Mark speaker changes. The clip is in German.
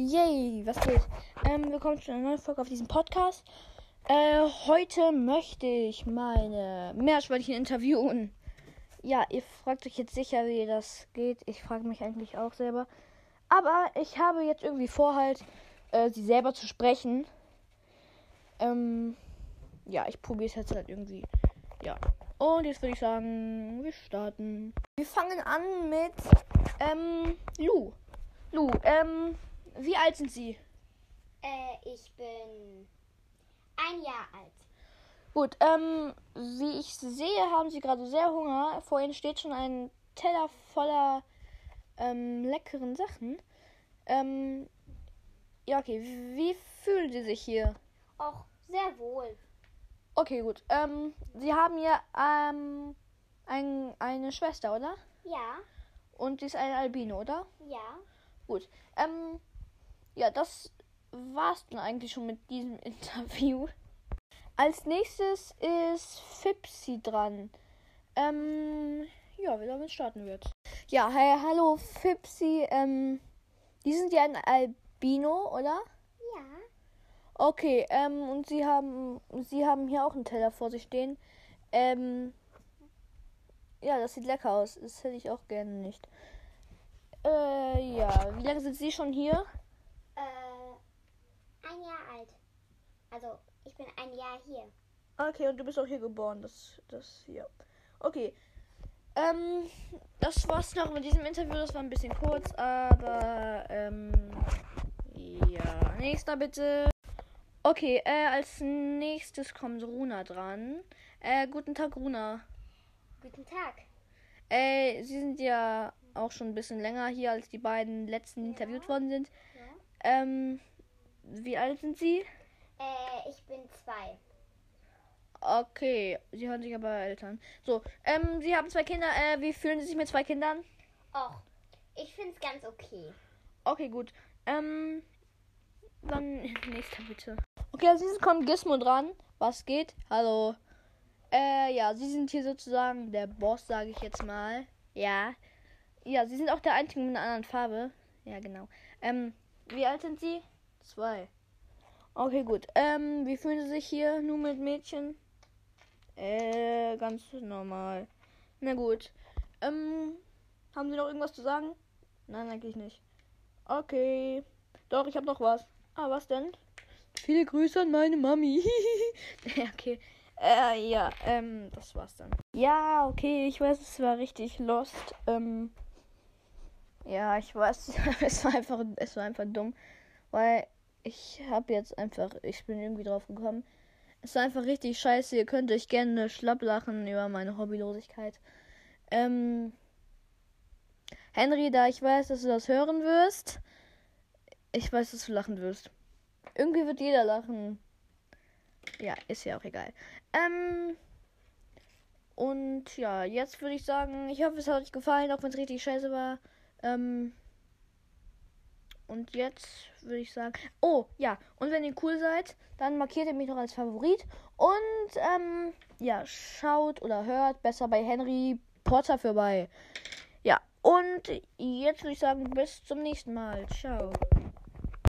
Speaker 1: Yay, was geht? Ähm, willkommen zu einer neuen Folge auf diesem Podcast. Äh, heute möchte ich meine Meerschweinchen interviewen. Ja, ihr fragt euch jetzt sicher, wie das geht. Ich frage mich eigentlich auch selber. Aber ich habe jetzt irgendwie vor, halt, äh, sie selber zu sprechen. Ähm, ja, ich probiere es jetzt halt irgendwie. Ja. Und jetzt würde ich sagen, wir starten. Wir fangen an mit, ähm, Lu. Lu, ähm, wie alt sind Sie?
Speaker 2: Äh, ich bin ein Jahr alt.
Speaker 1: Gut, ähm, wie ich sehe, haben Sie gerade sehr Hunger. Vor Ihnen steht schon ein Teller voller ähm, leckeren Sachen. Ähm, ja, okay. Wie fühlen Sie sich hier?
Speaker 2: Auch sehr wohl.
Speaker 1: Okay, gut. Ähm, Sie haben ja ähm, ein, eine Schwester, oder?
Speaker 2: Ja,
Speaker 1: Und sie ist eine Albino, oder?
Speaker 2: ja.
Speaker 1: Gut. Ähm, ja, das war's dann eigentlich schon mit diesem Interview. Als nächstes ist Fipsi dran. Ähm, ja, wer damit starten wird. Ja, hey, hallo Fipsi. Ähm, die sind ja ein Albino, oder?
Speaker 2: Ja.
Speaker 1: Okay, ähm, und sie haben, sie haben hier auch einen Teller vor sich stehen. Ähm, ja, das sieht lecker aus. Das hätte ich auch gerne nicht. Äh, ja, wie lange sind Sie schon hier?
Speaker 2: Ein Jahr alt. Also, ich bin ein Jahr hier.
Speaker 1: Okay, und du bist auch hier geboren. Das, das, ja. Okay. Ähm, das war's noch mit diesem Interview. Das war ein bisschen kurz, aber, ähm, ja. Nächster bitte. Okay, äh, als nächstes kommt Runa dran. Äh, guten Tag, Runa.
Speaker 2: Guten Tag.
Speaker 1: Äh, Sie sind ja auch schon ein bisschen länger hier, als die beiden letzten interviewt worden sind.
Speaker 2: Ja.
Speaker 1: Ähm, wie alt sind Sie?
Speaker 2: Äh, ich bin zwei.
Speaker 1: Okay, Sie hören sich aber Eltern. So, ähm, Sie haben zwei Kinder. Äh, wie fühlen Sie sich mit zwei Kindern?
Speaker 2: Och, ich find's ganz okay.
Speaker 1: Okay, gut. Ähm, dann nächster bitte. Okay, als nächstes kommt Gizmo dran. Was geht? Hallo. Äh, ja, Sie sind hier sozusagen der Boss, sage ich jetzt mal. Ja. Ja, Sie sind auch der Einzige mit einer anderen Farbe. Ja, genau. Ähm, wie alt sind Sie? Zwei. Okay, gut. Ähm, wie fühlen Sie sich hier nur mit Mädchen? Äh, ganz normal. Na gut. Ähm, haben Sie noch irgendwas zu sagen? Nein, eigentlich nicht. Okay. Doch, ich habe noch was. Ah, was denn? Viele Grüße an meine Mami. ja, okay. Äh, ja, ähm, das war's dann. Ja, okay, ich weiß, es war richtig lost. Ähm, ja, ich weiß, es war einfach, es war einfach dumm, weil ich habe jetzt einfach, ich bin irgendwie drauf gekommen. Es war einfach richtig scheiße. Ihr könnt euch gerne schlapp lachen über meine Hobbylosigkeit. Ähm, Henry, da ich weiß, dass du das hören wirst, ich weiß, dass du lachen wirst. Irgendwie wird jeder lachen. Ja, ist ja auch egal. Ähm, und ja, jetzt würde ich sagen, ich hoffe, es hat euch gefallen, auch wenn es richtig scheiße war. Ähm, und jetzt würde ich sagen, oh ja, und wenn ihr cool seid, dann markiert ihr mich noch als Favorit. Und ähm, ja, schaut oder hört besser bei Henry Potter vorbei. Ja, und jetzt würde ich sagen, bis zum nächsten Mal. Ciao.